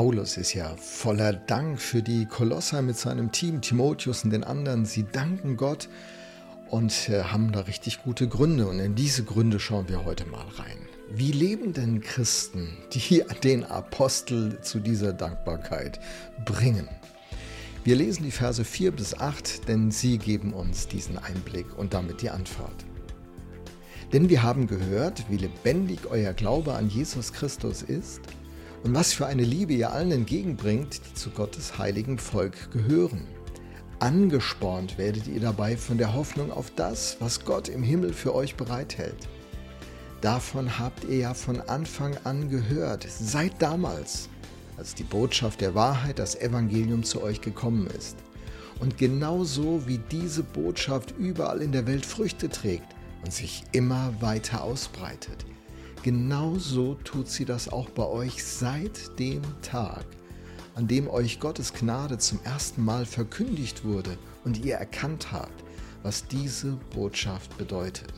Paulus ist ja voller Dank für die Kolosser mit seinem Team, Timotheus und den anderen. Sie danken Gott und äh, haben da richtig gute Gründe. Und in diese Gründe schauen wir heute mal rein. Wie leben denn Christen, die den Apostel zu dieser Dankbarkeit bringen? Wir lesen die Verse 4 bis 8, denn sie geben uns diesen Einblick und damit die Antwort. Denn wir haben gehört, wie lebendig euer Glaube an Jesus Christus ist und was für eine Liebe ihr allen entgegenbringt, die zu Gottes heiligen Volk gehören. Angespornt werdet ihr dabei von der Hoffnung auf das, was Gott im Himmel für euch bereithält. Davon habt ihr ja von Anfang an gehört, seit damals, als die Botschaft der Wahrheit, das Evangelium zu euch gekommen ist. Und genauso wie diese Botschaft überall in der Welt Früchte trägt und sich immer weiter ausbreitet, genauso tut sie das auch bei euch seit dem Tag, an dem euch Gottes Gnade zum ersten Mal verkündigt wurde und ihr erkannt habt, was diese Botschaft bedeutet.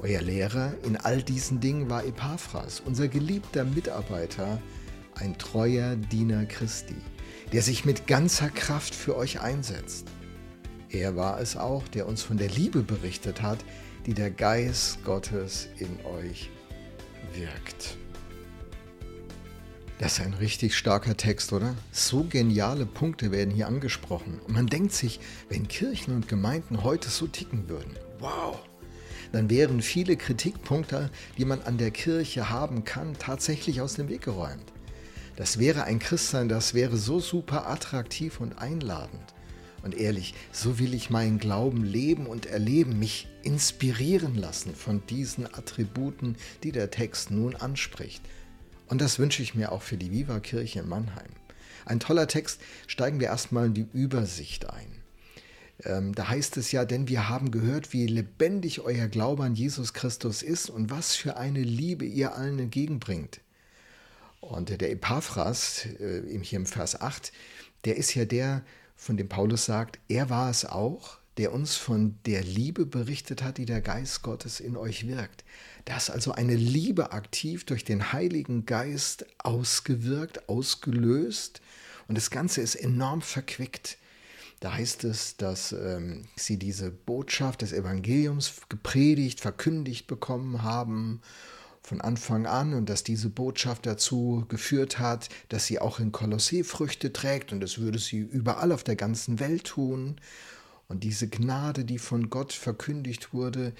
Euer Lehrer in all diesen Dingen war Epaphras, unser geliebter Mitarbeiter, ein treuer Diener Christi, der sich mit ganzer Kraft für euch einsetzt. Er war es auch, der uns von der Liebe berichtet hat, die der Geist Gottes in euch wirkt. Das ist ein richtig starker Text, oder? So geniale Punkte werden hier angesprochen. Und man denkt sich, wenn Kirchen und Gemeinden heute so ticken würden, wow, dann wären viele Kritikpunkte, die man an der Kirche haben kann, tatsächlich aus dem Weg geräumt. Das wäre ein Christsein, das wäre so super attraktiv und einladend. Und ehrlich, so will ich meinen Glauben leben und erleben, mich inspirieren lassen von diesen Attributen, die der Text nun anspricht. Und das wünsche ich mir auch für die Viva Kirche in Mannheim. Ein toller Text, steigen wir erstmal in die Übersicht ein. Ähm, da heißt es ja, denn wir haben gehört, wie lebendig euer Glaube an Jesus Christus ist und was für eine Liebe ihr allen entgegenbringt. Und der Epaphras, äh, hier im Vers 8, der ist ja der, von dem Paulus sagt, er war es auch, der uns von der Liebe berichtet hat, die der Geist Gottes in euch wirkt. Da ist also eine Liebe aktiv durch den Heiligen Geist ausgewirkt, ausgelöst und das Ganze ist enorm verquickt. Da heißt es, dass ähm, sie diese Botschaft des Evangeliums gepredigt, verkündigt bekommen haben von Anfang an und dass diese Botschaft dazu geführt hat, dass sie auch in Kolossee Früchte trägt und das würde sie überall auf der ganzen Welt tun. Und diese Gnade, die von Gott verkündigt wurde,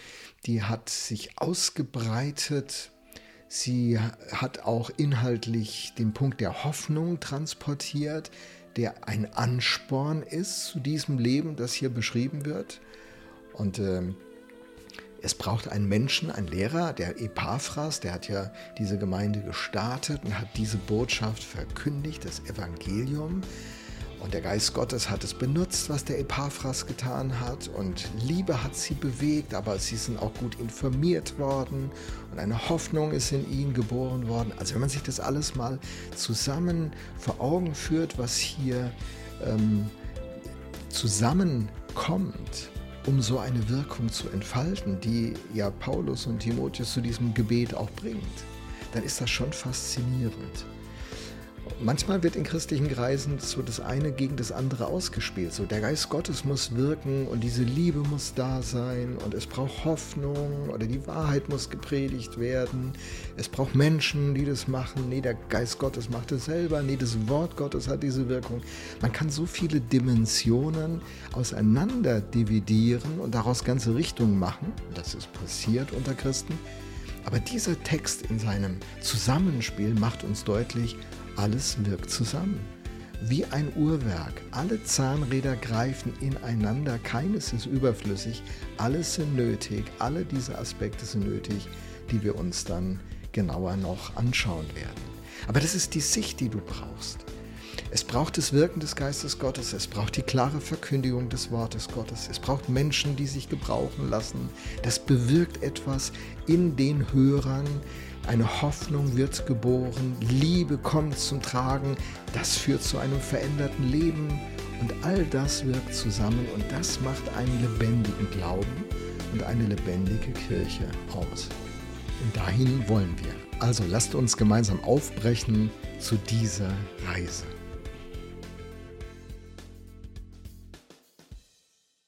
die hat sich ausgebreitet. Sie hat auch inhaltlich den Punkt der Hoffnung transportiert, der ein Ansporn ist zu diesem Leben, das hier beschrieben wird. Und äh, es braucht einen Menschen, einen Lehrer, der Epaphras, der hat ja diese Gemeinde gestartet und hat diese Botschaft verkündigt, das Evangelium. Und der Geist Gottes hat es benutzt, was der Epaphras getan hat. Und Liebe hat sie bewegt, aber sie sind auch gut informiert worden. Und eine Hoffnung ist in ihnen geboren worden. Also wenn man sich das alles mal zusammen vor Augen führt, was hier ähm, zusammenkommt, um so eine Wirkung zu entfalten, die ja Paulus und Timotheus zu diesem Gebet auch bringt, dann ist das schon faszinierend. Manchmal wird in christlichen Kreisen so das eine gegen das andere ausgespielt. So der Geist Gottes muss wirken und diese Liebe muss da sein und es braucht Hoffnung oder die Wahrheit muss gepredigt werden. Es braucht Menschen, die das machen. Nee, der Geist Gottes macht es selber. Nee, das Wort Gottes hat diese Wirkung. Man kann so viele Dimensionen auseinander dividieren und daraus ganze Richtungen machen. Das ist passiert unter Christen. Aber dieser Text in seinem Zusammenspiel macht uns deutlich, alles wirkt zusammen. Wie ein Uhrwerk. Alle Zahnräder greifen ineinander, keines ist überflüssig, alles sind nötig, alle diese Aspekte sind nötig, die wir uns dann genauer noch anschauen werden. Aber das ist die Sicht, die du brauchst. Es braucht das Wirken des Geistes Gottes, es braucht die klare Verkündigung des Wortes Gottes, es braucht Menschen, die sich gebrauchen lassen. Das bewirkt etwas in den Hörern, eine Hoffnung wird geboren, Liebe kommt zum Tragen, das führt zu einem veränderten Leben und all das wirkt zusammen und das macht einen lebendigen Glauben und eine lebendige Kirche aus. Und dahin wollen wir. Also lasst uns gemeinsam aufbrechen zu dieser Reise.